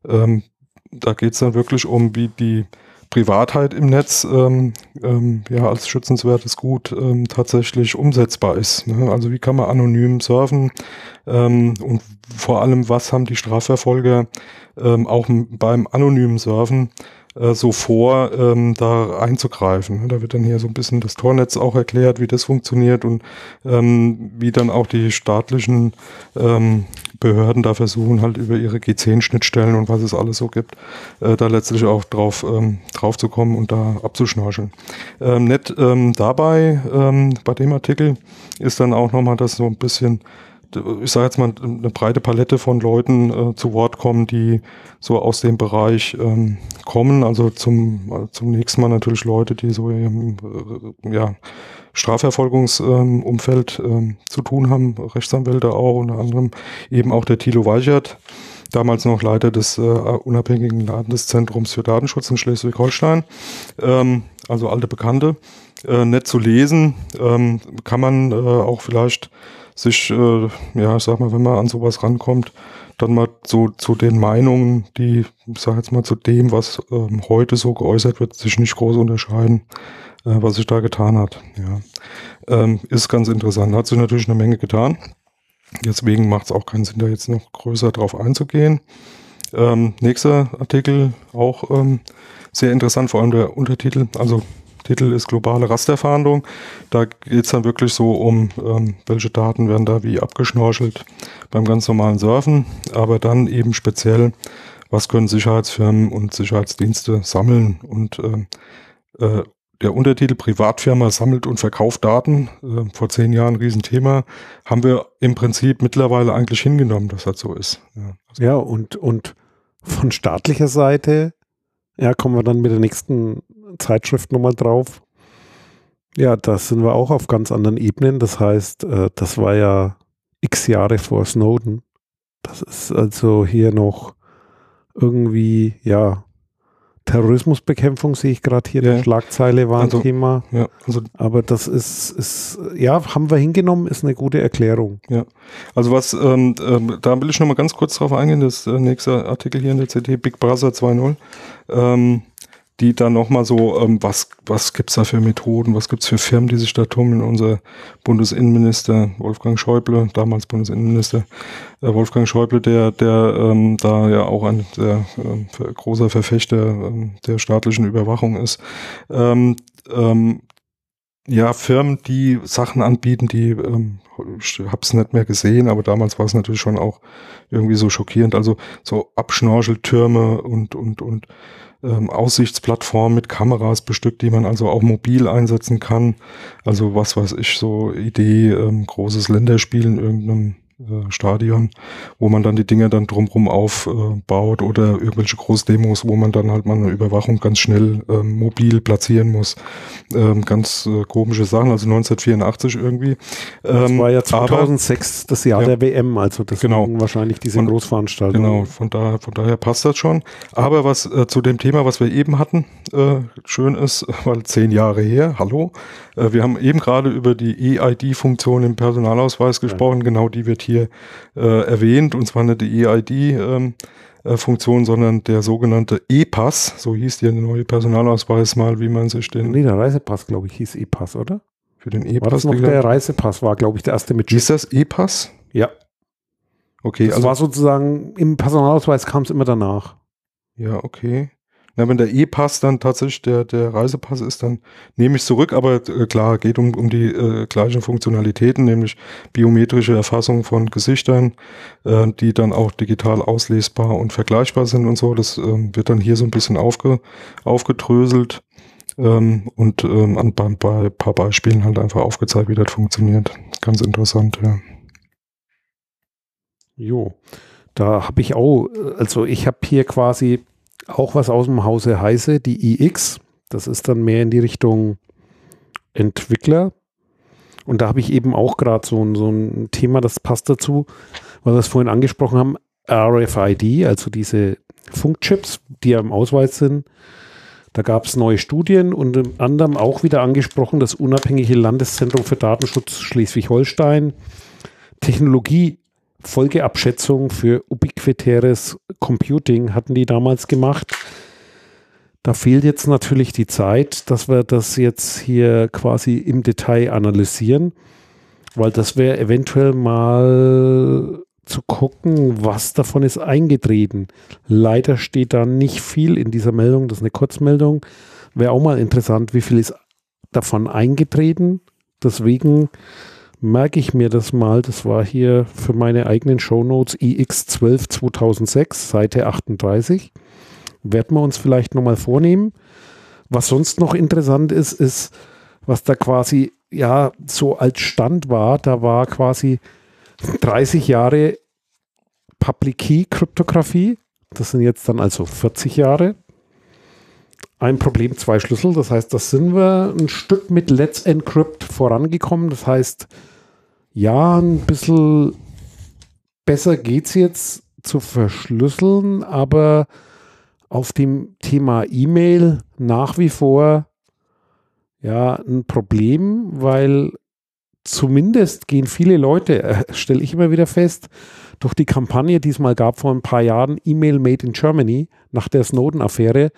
Ähm, da geht es dann wirklich um, wie die Privatheit im Netz ähm, ähm, ja als schützenswertes Gut ähm, tatsächlich umsetzbar ist. Ne? Also wie kann man anonym surfen ähm, und vor allem, was haben die Strafverfolger ähm, auch beim anonymen Surfen äh, so vor, ähm, da einzugreifen. Da wird dann hier so ein bisschen das Tornetz auch erklärt, wie das funktioniert und ähm, wie dann auch die staatlichen ähm, Behörden da versuchen, halt über ihre G10-Schnittstellen und was es alles so gibt, äh, da letztlich auch drauf, ähm, drauf zu kommen und da abzuschnorcheln. Ähm, nett ähm, dabei, ähm, bei dem Artikel, ist dann auch nochmal das so ein bisschen ich sage jetzt mal, eine breite Palette von Leuten äh, zu Wort kommen, die so aus dem Bereich ähm, kommen. Also zum, zum nächsten Mal natürlich Leute, die so im äh, ja, Strafverfolgungsumfeld ähm, zu tun haben, Rechtsanwälte auch, unter anderem eben auch der Thilo Weichert, damals noch Leiter des äh, unabhängigen Landeszentrums für Datenschutz in Schleswig-Holstein, ähm, also alte Bekannte. Äh, nett zu lesen, ähm, kann man äh, auch vielleicht sich, äh, ja, ich sag mal, wenn man an sowas rankommt, dann mal so zu den Meinungen, die, sag jetzt mal, zu dem, was ähm, heute so geäußert wird, sich nicht groß unterscheiden, äh, was sich da getan hat. Ja. Ähm, ist ganz interessant. Hat sich natürlich eine Menge getan. Deswegen macht es auch keinen Sinn, da jetzt noch größer drauf einzugehen. Ähm, nächster Artikel auch ähm, sehr interessant, vor allem der Untertitel, also Titel ist globale Rasterfahndung. Da geht es dann wirklich so um, ähm, welche Daten werden da wie abgeschnorchelt beim ganz normalen Surfen, aber dann eben speziell, was können Sicherheitsfirmen und Sicherheitsdienste sammeln und äh, äh, der Untertitel Privatfirma sammelt und verkauft Daten, äh, vor zehn Jahren ein Riesenthema, haben wir im Prinzip mittlerweile eigentlich hingenommen, dass das so ist. Ja, also ja und, und von staatlicher Seite, ja, kommen wir dann mit der nächsten Zeitschrift nochmal drauf. Ja, da sind wir auch auf ganz anderen Ebenen. Das heißt, äh, das war ja x Jahre vor Snowden. Das ist also hier noch irgendwie, ja, Terrorismusbekämpfung sehe ich gerade hier, ja. die Schlagzeile war ein also, Thema. Ja, also, Aber das ist, ist, ja, haben wir hingenommen, ist eine gute Erklärung. Ja, also was, ähm, ähm, da will ich nochmal ganz kurz drauf eingehen, das äh, nächste Artikel hier in der CT, Big Brother 2.0. Ähm, die dann nochmal so, ähm, was, was gibt's da für Methoden, was gibt's für Firmen, die sich da tummeln. Unser Bundesinnenminister Wolfgang Schäuble, damals Bundesinnenminister äh, Wolfgang Schäuble, der, der ähm, da ja auch ein sehr äh, großer Verfechter äh, der staatlichen Überwachung ist. Ähm, ähm, ja, Firmen, die Sachen anbieten, die ähm, ich hab's nicht mehr gesehen, aber damals war es natürlich schon auch irgendwie so schockierend. Also so Abschnorcheltürme und und und ähm, Aussichtsplattform mit Kameras bestückt, die man also auch mobil einsetzen kann. Also was weiß ich, so Idee, ähm, großes Länderspiel in irgendeinem äh, Stadion, wo man dann die Dinge dann drumrum aufbaut äh, oder irgendwelche Großdemos, wo man dann halt mal eine Überwachung ganz schnell ähm, mobil platzieren muss. Ähm, ganz äh, komische Sachen, also 1984 irgendwie. Ähm, das war ja 2006 aber, das Jahr ja, der WM, also das genau. wahrscheinlich diese Großveranstaltung. Genau, von daher, von daher passt das schon. Aber was äh, zu dem Thema, was wir eben hatten, äh, schön ist, weil zehn Jahre her, hallo, äh, wir haben eben gerade über die EID-Funktion im Personalausweis gesprochen, ja. genau die wird hier äh, erwähnt, und zwar nicht die EID. Ähm, äh, sondern der sogenannte E-Pass, so hieß der neue Personalausweis mal, wie man sich den. Nee, der Reisepass, glaube ich, hieß E-Pass, oder? Für den E-Pass. War das noch der Reisepass, war, glaube ich, der erste mit. Ist das E-Pass? Ja. Okay, das also war sozusagen, im Personalausweis kam es immer danach. Ja, okay. Na, wenn der E-Pass dann tatsächlich der, der Reisepass ist, dann nehme ich zurück, aber äh, klar, geht um, um die äh, gleichen Funktionalitäten, nämlich biometrische Erfassung von Gesichtern, äh, die dann auch digital auslesbar und vergleichbar sind und so. Das äh, wird dann hier so ein bisschen aufge, aufgedröselt ähm, und ähm, an, bei, bei ein paar Beispielen halt einfach aufgezeigt, wie das funktioniert. Ganz interessant, ja. Jo, da habe ich auch, also ich habe hier quasi auch was aus dem Hause heiße, die iX. Das ist dann mehr in die Richtung Entwickler. Und da habe ich eben auch gerade so, ein, so ein Thema, das passt dazu, weil wir es vorhin angesprochen haben, RFID, also diese Funkchips, die ja im Ausweis sind. Da gab es neue Studien und im anderem auch wieder angesprochen, das unabhängige Landeszentrum für Datenschutz Schleswig-Holstein Technologie Folgeabschätzung für ubiquitäres Computing hatten die damals gemacht. Da fehlt jetzt natürlich die Zeit, dass wir das jetzt hier quasi im Detail analysieren, weil das wäre eventuell mal zu gucken, was davon ist eingetreten. Leider steht da nicht viel in dieser Meldung, das ist eine Kurzmeldung. Wäre auch mal interessant, wie viel ist davon eingetreten. Deswegen merke ich mir das mal. Das war hier für meine eigenen Shownotes iX12 2006, Seite 38. Werden wir uns vielleicht nochmal vornehmen. Was sonst noch interessant ist, ist, was da quasi ja so als Stand war. Da war quasi 30 Jahre Public Key Kryptographie. Das sind jetzt dann also 40 Jahre. Ein Problem, zwei Schlüssel. Das heißt, das sind wir ein Stück mit Let's Encrypt vorangekommen. Das heißt, ja, ein bisschen besser geht es jetzt zu verschlüsseln, aber auf dem Thema E-Mail nach wie vor ja ein Problem, weil zumindest gehen viele Leute, äh, stelle ich immer wieder fest, durch die Kampagne, die es mal gab vor ein paar Jahren, E-Mail Made in Germany, nach der Snowden-Affäre,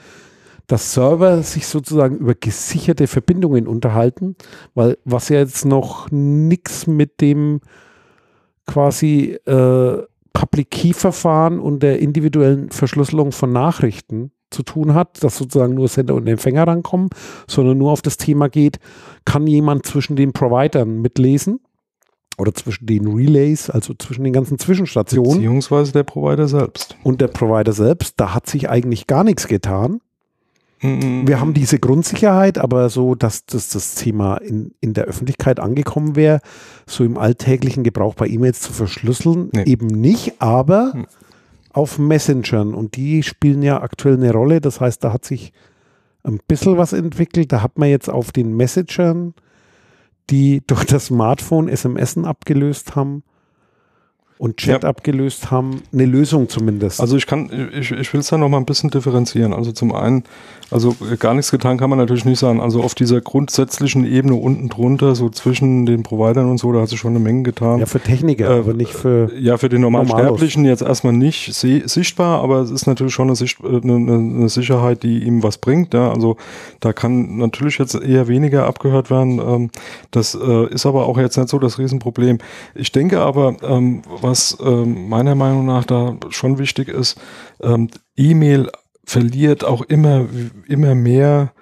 dass Server sich sozusagen über gesicherte Verbindungen unterhalten, weil was ja jetzt noch nichts mit dem quasi äh, Public Key Verfahren und der individuellen Verschlüsselung von Nachrichten zu tun hat, dass sozusagen nur Sender und Empfänger rankommen, sondern nur auf das Thema geht, kann jemand zwischen den Providern mitlesen oder zwischen den Relays, also zwischen den ganzen Zwischenstationen. Beziehungsweise der Provider selbst. Und der Provider selbst, da hat sich eigentlich gar nichts getan. Mhm. Wir haben diese Grundsicherheit, aber so, dass, dass das Thema in, in der Öffentlichkeit angekommen wäre, so im alltäglichen Gebrauch bei E-Mails zu verschlüsseln, nee. eben nicht, aber mhm. auf Messengern und die spielen ja aktuell eine Rolle. Das heißt, da hat sich ein bisschen was entwickelt. Da hat man jetzt auf den Messengern, die durch das Smartphone SMS abgelöst haben, und Chat ja. abgelöst haben, eine Lösung zumindest. Also ich kann, ich, ich will es da noch mal ein bisschen differenzieren. Also zum einen, also gar nichts getan kann man natürlich nicht sagen. Also auf dieser grundsätzlichen Ebene unten drunter, so zwischen den Providern und so, da hat sich schon eine Menge getan. Ja, für Techniker, äh, aber nicht für. Ja, für den normalen Sterblichen jetzt erstmal nicht sichtbar, aber es ist natürlich schon eine, Sicht, äh, eine, eine, Sicherheit, die ihm was bringt. Ja, also da kann natürlich jetzt eher weniger abgehört werden. Ähm, das äh, ist aber auch jetzt nicht so das Riesenproblem. Ich denke aber, ähm, was ähm, meiner Meinung nach da schon wichtig ist, ähm, E-Mail verliert auch immer, immer mehr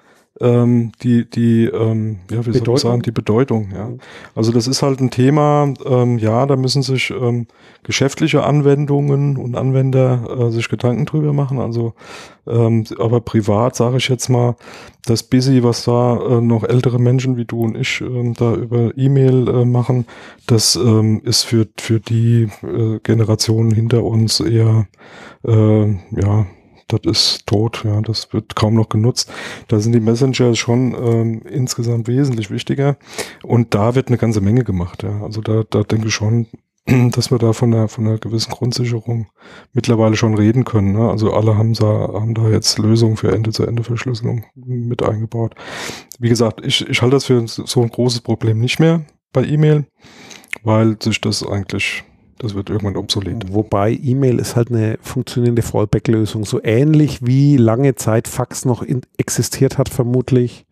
ähm, die, die, ähm, ja, wie Bedeutung? soll ich sagen, die Bedeutung, ja. Also das ist halt ein Thema, ähm, ja, da müssen sich ähm, geschäftliche Anwendungen und Anwender äh, sich Gedanken drüber machen. Also, ähm, aber privat sage ich jetzt mal, das Busy, was da äh, noch ältere Menschen wie du und ich äh, da über E-Mail äh, machen, das ähm, ist für, für die äh, Generationen hinter uns eher, äh, ja, das ist tot, ja, das wird kaum noch genutzt. Da sind die Messenger schon ähm, insgesamt wesentlich wichtiger und da wird eine ganze Menge gemacht, ja. Also da, da denke ich schon, dass wir da von einer, von einer gewissen Grundsicherung mittlerweile schon reden können. Ne? Also alle haben da, haben da jetzt Lösungen für Ende-zu-Ende-Verschlüsselung mit eingebaut. Wie gesagt, ich, ich halte das für so ein großes Problem nicht mehr bei E-Mail, weil sich das eigentlich Das wird irgendwann obsolet. Wobei E-Mail ist halt eine funktionierende Fallback-Lösung. So ähnlich wie lange Zeit Fax noch existiert hat, vermutlich.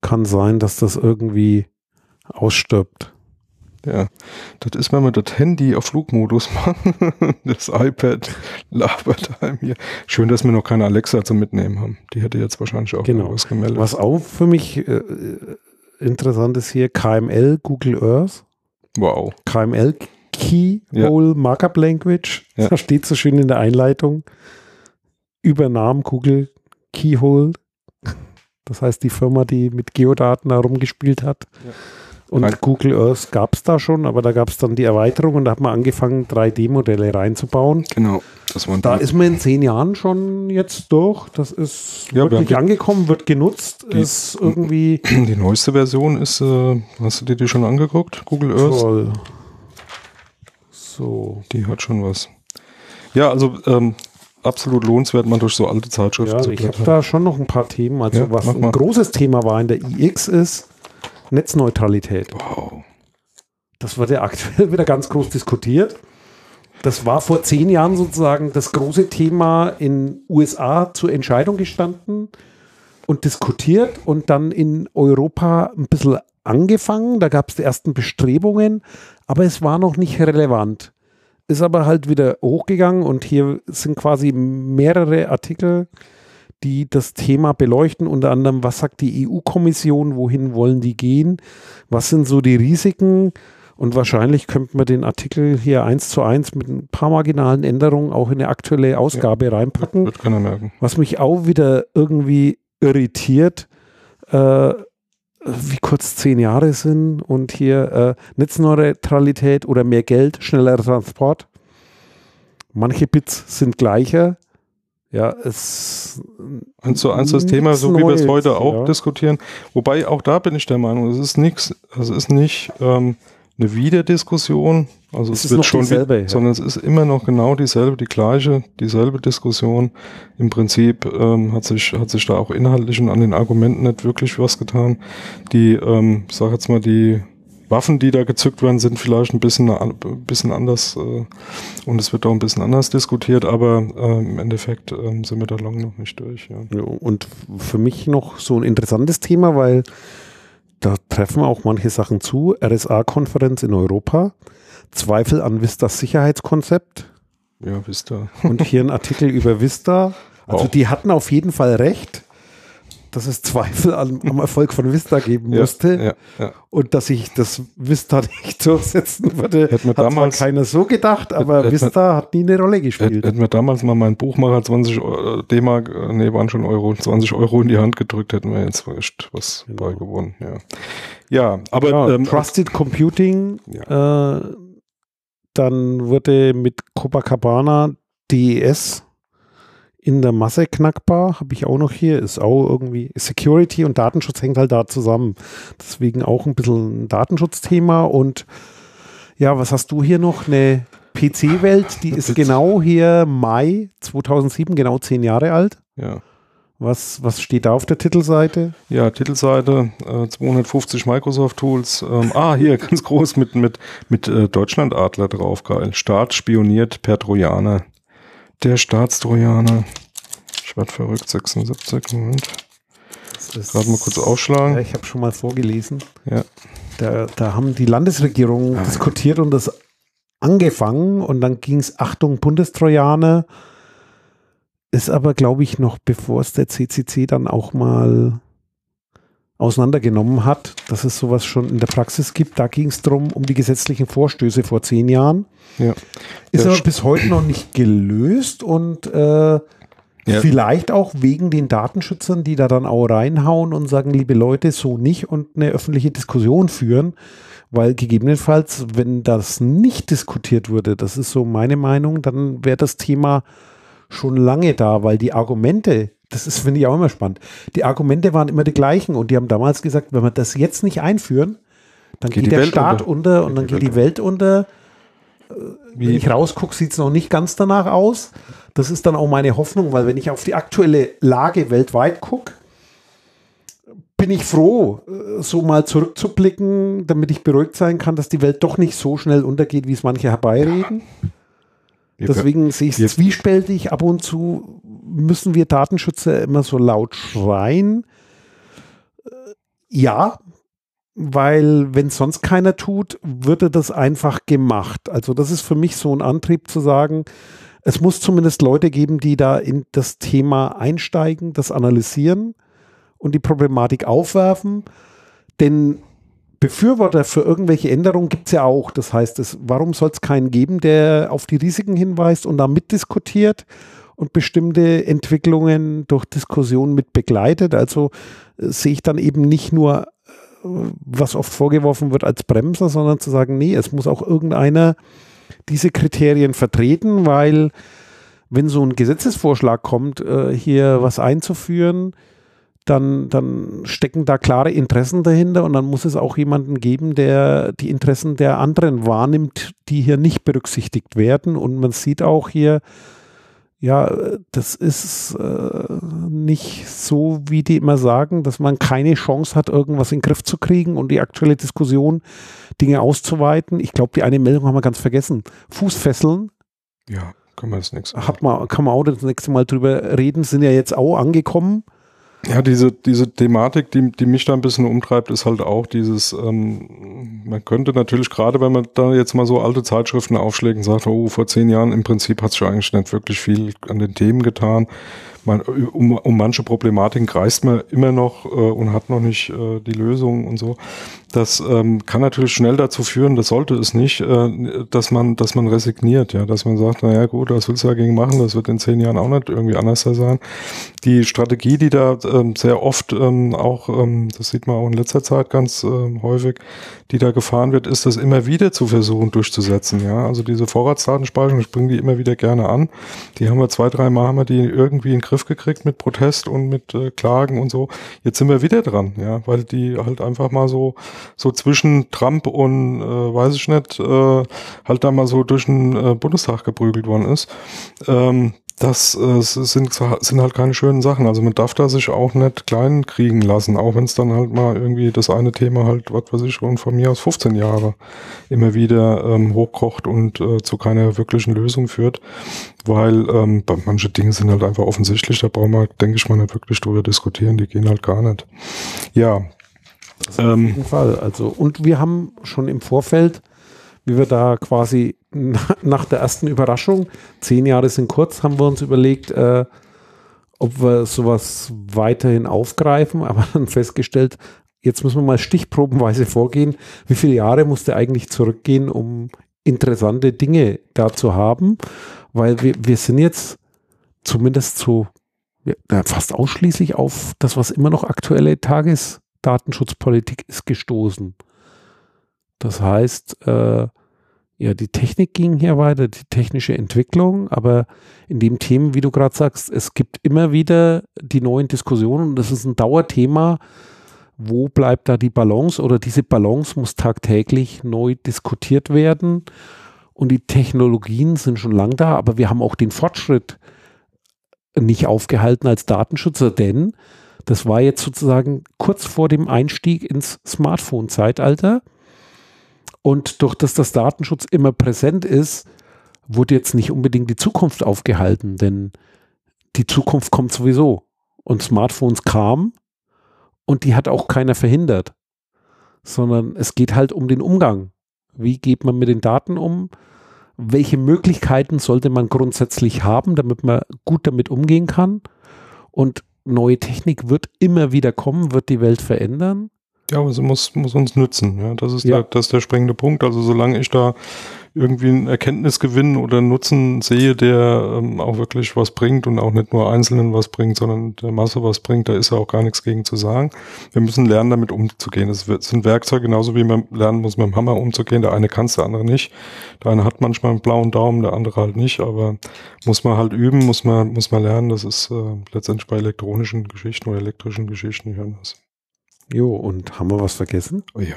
Kann sein, dass das irgendwie ausstirbt. Ja, das ist, wenn wir das Handy auf Flugmodus machen. das iPad labert einem hier. Schön, dass wir noch keine Alexa zum Mitnehmen haben. Die hätte jetzt wahrscheinlich auch genau. was gemeldet. Was auch für mich äh, interessant ist hier, KML, Google Earth. Wow. KML, Key Hole ja. Markup Language. Ja. Da steht so schön in der Einleitung. Übernahm Google Keyhole. Das heißt, die Firma, die mit Geodaten herumgespielt hat. Ja. Und. Google Earth gab es da schon, aber da gab es dann die Erweiterung und da hat man angefangen, 3D-Modelle reinzubauen. Genau. Das waren da ist man in zehn Jahren schon jetzt durch. Das ist ja, wirklich angekommen, wird genutzt. Die, ist irgendwie. Die neueste Version ist, äh, hast du dir die schon angeguckt? Google Earth? Toll. So. Die hat schon was. Ja, also ähm, absolut lohnenswert, mal durch so alte Zeitschriften ja, zu Ich habe da schon noch ein paar Themen. Also ja, was ein großes Thema war in der iX ist, Netzneutralität. Wow. Das wird ja aktuell wieder ganz groß diskutiert. Das war vor zehn Jahren sozusagen das große Thema in USA zur Entscheidung gestanden und diskutiert und dann in Europa ein bisschen angefangen. Da gab es die ersten Bestrebungen, aber es war noch nicht relevant. Ist aber halt wieder hochgegangen und hier sind quasi mehrere Artikel die das Thema beleuchten, unter anderem, was sagt die EU-Kommission, wohin wollen die gehen, was sind so die Risiken und wahrscheinlich könnte man den Artikel hier eins zu eins mit ein paar marginalen Änderungen auch in eine aktuelle Ausgabe ja, reinpacken. Wird keiner merken. Was mich auch wieder irgendwie irritiert, äh, wie kurz zehn Jahre sind und hier äh, Netzneutralität oder mehr Geld, schneller Transport. Manche Bits sind gleicher, ja, es eins zu eins das Thema, so wie wir es heute auch ja. diskutieren. Wobei auch da bin ich der Meinung, es ist nichts, es ist nicht ähm, eine Wiederdiskussion, also es, es wird schon, dieselbe, ja. sondern es ist immer noch genau dieselbe, die gleiche, dieselbe Diskussion. Im Prinzip ähm, hat sich hat sich da auch inhaltlich und an den Argumenten nicht wirklich was getan. Die, ähm, ich sag jetzt mal die Waffen, die da gezückt werden, sind vielleicht ein bisschen, ein bisschen anders äh, und es wird auch ein bisschen anders diskutiert, aber äh, im Endeffekt äh, sind wir da lange noch nicht durch. Ja. ja. und für mich noch so ein interessantes Thema, weil da treffen auch manche Sachen zu. RSA-Konferenz in Europa, Zweifel an Vistas Sicherheitskonzept. Ja, Vista. Und hier ein Artikel über Vista. Also wow. die hatten auf jeden Fall recht dass es Zweifel am, am Erfolg von Vista geben musste ja, ja, und dass sich das Vista nicht durchsetzen würde, hätte hat damals, keiner so gedacht, aber hätte, Vista hat nie eine Rolle gespielt. Hätten wir damals mal meinen Buchmacher 20 D-Mark, äh, nee, waren schon Euro, 20 Euro in die Hand gedrückt, hätten wir jetzt was genau. bei gewonnen. Ja, ja aber ja, ähm, Trusted Computing, äh, dann wurde mit Copacabana DES in der Masse knackbar, habe ich auch noch hier, ist auch irgendwie Security und Datenschutz hängt halt da zusammen. Deswegen auch ein bisschen ein Datenschutzthema und ja, was hast du hier noch? Eine PC-Welt, die ist genau hier Mai 2007, genau zehn Jahre alt. Ja. Was, was steht da auf der Titelseite? Ja, Titelseite, äh, 250 Microsoft-Tools. Ähm, ah, hier ganz groß mit, mit, mit äh, Deutschland-Adler drauf, geil. Staat spioniert per Trojaner. Der Staatstrojaner. Ich werde verrückt, 76, Moment. Gerade mal kurz aufschlagen. Ja, ich habe schon mal vorgelesen. Ja. Da, da haben die Landesregierungen ah, diskutiert und das angefangen und dann ging es, Achtung, Bundestrojaner. Ist aber, glaube ich, noch bevor es der CCC dann auch mal auseinandergenommen hat, dass es sowas schon in der Praxis gibt. Da ging es darum, um die gesetzlichen Vorstöße vor zehn Jahren. Ja. Ist ja, aber bis heute noch nicht gelöst und äh, ja. vielleicht auch wegen den Datenschützern, die da dann auch reinhauen und sagen, liebe Leute, so nicht und eine öffentliche Diskussion führen. Weil gegebenenfalls, wenn das nicht diskutiert würde, das ist so meine Meinung, dann wäre das Thema schon lange da, weil die Argumente, das ist, finde ich auch immer spannend. Die Argumente waren immer die gleichen und die haben damals gesagt, wenn wir das jetzt nicht einführen, dann geht, geht der Welt Staat unter, unter und dann geht die Welt unter. Wie? Wenn ich rausgucke, sieht es noch nicht ganz danach aus. Das ist dann auch meine Hoffnung, weil wenn ich auf die aktuelle Lage weltweit gucke, bin ich froh, äh, so mal zurückzublicken, damit ich beruhigt sein kann, dass die Welt doch nicht so schnell untergeht, wie es manche herbeireden. Ja. Deswegen sehe ich es zwiespältig. Ab und zu müssen wir Datenschützer immer so laut schreien. Äh, ja, weil wenn sonst keiner tut, würde das einfach gemacht. Also das ist für mich so ein Antrieb zu sagen, es muss zumindest Leute geben, die da in das Thema einsteigen, das analysieren und die Problematik aufwerfen. Denn Befürworter für irgendwelche Änderungen gibt es ja auch. Das heißt, es, warum soll es keinen geben, der auf die Risiken hinweist und da mitdiskutiert und bestimmte Entwicklungen durch Diskussionen mit begleitet? Also äh, sehe ich dann eben nicht nur was oft vorgeworfen wird als Bremser, sondern zu sagen, nee, es muss auch irgendeiner diese Kriterien vertreten, weil wenn so ein Gesetzesvorschlag kommt, äh, hier was einzuführen, dann, dann stecken da klare Interessen dahinter und dann muss es auch jemanden geben, der die Interessen der anderen wahrnimmt, die hier nicht berücksichtigt werden. Und man sieht auch hier, ja, das ist äh, nicht so, wie die immer sagen, dass man keine Chance hat, irgendwas in den Griff zu kriegen und die aktuelle Diskussion, Dinge auszuweiten. Ich glaube, die eine Meldung haben wir ganz vergessen. Fußfesseln. Ja, können wir das nächste Mal. Hat man, kann man auch das nächste Mal drüber reden, sind ja jetzt auch angekommen. Ja, diese, diese Thematik, die, die mich da ein bisschen umtreibt, ist halt auch dieses, ähm, man könnte natürlich gerade, wenn man da jetzt mal so alte Zeitschriften aufschlägt und sagt, oh, vor zehn Jahren im Prinzip hat sich eigentlich nicht wirklich viel an den Themen getan, man, um, um manche Problematiken kreist man immer noch äh, und hat noch nicht äh, die Lösung und so. Das ähm, kann natürlich schnell dazu führen, das sollte es nicht, äh, dass man, dass man resigniert, ja, dass man sagt, naja gut, was willst du dagegen machen? Das wird in zehn Jahren auch nicht irgendwie anders sein. Die Strategie, die da ähm, sehr oft ähm, auch, ähm, das sieht man auch in letzter Zeit ganz ähm, häufig, die da gefahren wird, ist das immer wieder zu versuchen durchzusetzen. Ja, also diese Vorratsdatenspeicherung, ich bringe die immer wieder gerne an. Die haben wir zwei, drei Mal haben wir die irgendwie in den Griff gekriegt mit Protest und mit äh, Klagen und so. Jetzt sind wir wieder dran, ja, weil die halt einfach mal so so zwischen Trump und äh, weiß ich nicht, äh, halt da mal so durch den äh, Bundestag geprügelt worden ist. Ähm, das äh, sind, sind halt keine schönen Sachen. Also man darf da sich auch nicht klein kriegen lassen, auch wenn es dann halt mal irgendwie das eine Thema halt, was weiß ich, schon von mir aus 15 Jahre immer wieder ähm, hochkocht und äh, zu keiner wirklichen Lösung führt. Weil ähm, manche Dinge sind halt einfach offensichtlich, da brauchen wir, denke ich mal, nicht wirklich drüber diskutieren, die gehen halt gar nicht. Ja, ähm, auf jeden Fall. Also, und wir haben schon im Vorfeld, wie wir da quasi nach der ersten Überraschung, zehn Jahre sind kurz, haben wir uns überlegt, äh, ob wir sowas weiterhin aufgreifen, aber dann festgestellt, jetzt müssen wir mal stichprobenweise vorgehen, wie viele Jahre musste eigentlich zurückgehen, um interessante Dinge da zu haben, weil wir, wir sind jetzt zumindest so ja, fast ausschließlich auf das, was immer noch aktuelle Tages Datenschutzpolitik ist gestoßen. Das heißt, äh, ja, die Technik ging hier weiter, die technische Entwicklung, aber in dem Themen, wie du gerade sagst, es gibt immer wieder die neuen Diskussionen und das ist ein Dauerthema. Wo bleibt da die Balance oder diese Balance muss tagtäglich neu diskutiert werden und die Technologien sind schon lang da, aber wir haben auch den Fortschritt nicht aufgehalten als Datenschützer, denn das war jetzt sozusagen kurz vor dem Einstieg ins Smartphone-Zeitalter. Und durch das das Datenschutz immer präsent ist, wurde jetzt nicht unbedingt die Zukunft aufgehalten, denn die Zukunft kommt sowieso. Und Smartphones kamen und die hat auch keiner verhindert, sondern es geht halt um den Umgang. Wie geht man mit den Daten um? Welche Möglichkeiten sollte man grundsätzlich haben, damit man gut damit umgehen kann? Und neue Technik wird immer wieder kommen, wird die Welt verändern. Ja, aber sie muss, muss uns nützen. Ja, das ist, ja. Der, das ist der springende Punkt. Also solange ich da irgendwie einen Erkenntnisgewinn oder einen Nutzen sehe, der ähm, auch wirklich was bringt und auch nicht nur Einzelnen was bringt, sondern der Masse was bringt, da ist ja auch gar nichts gegen zu sagen. Wir müssen lernen, damit umzugehen. Es sind Werkzeuge, genauso wie man lernen muss, mit dem Hammer umzugehen. Der eine kann es, der andere nicht. Der eine hat manchmal einen blauen Daumen, der andere halt nicht, aber muss man halt üben, muss man, muss man lernen. Das ist äh, letztendlich bei elektronischen Geschichten oder elektrischen Geschichten nicht anders. Jo, und haben wir was vergessen? Oh ja.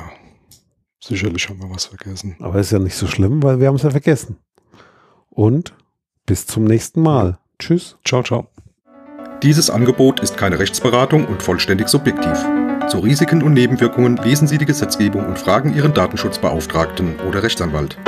Sicherlich haben wir was vergessen. Aber ist ja nicht so schlimm, weil wir haben es ja vergessen. Und bis zum nächsten Mal. Tschüss. Ciao, ciao. Dieses Angebot ist keine Rechtsberatung und vollständig subjektiv. Zu Risiken und Nebenwirkungen lesen Sie die Gesetzgebung und fragen Ihren Datenschutzbeauftragten oder Rechtsanwalt.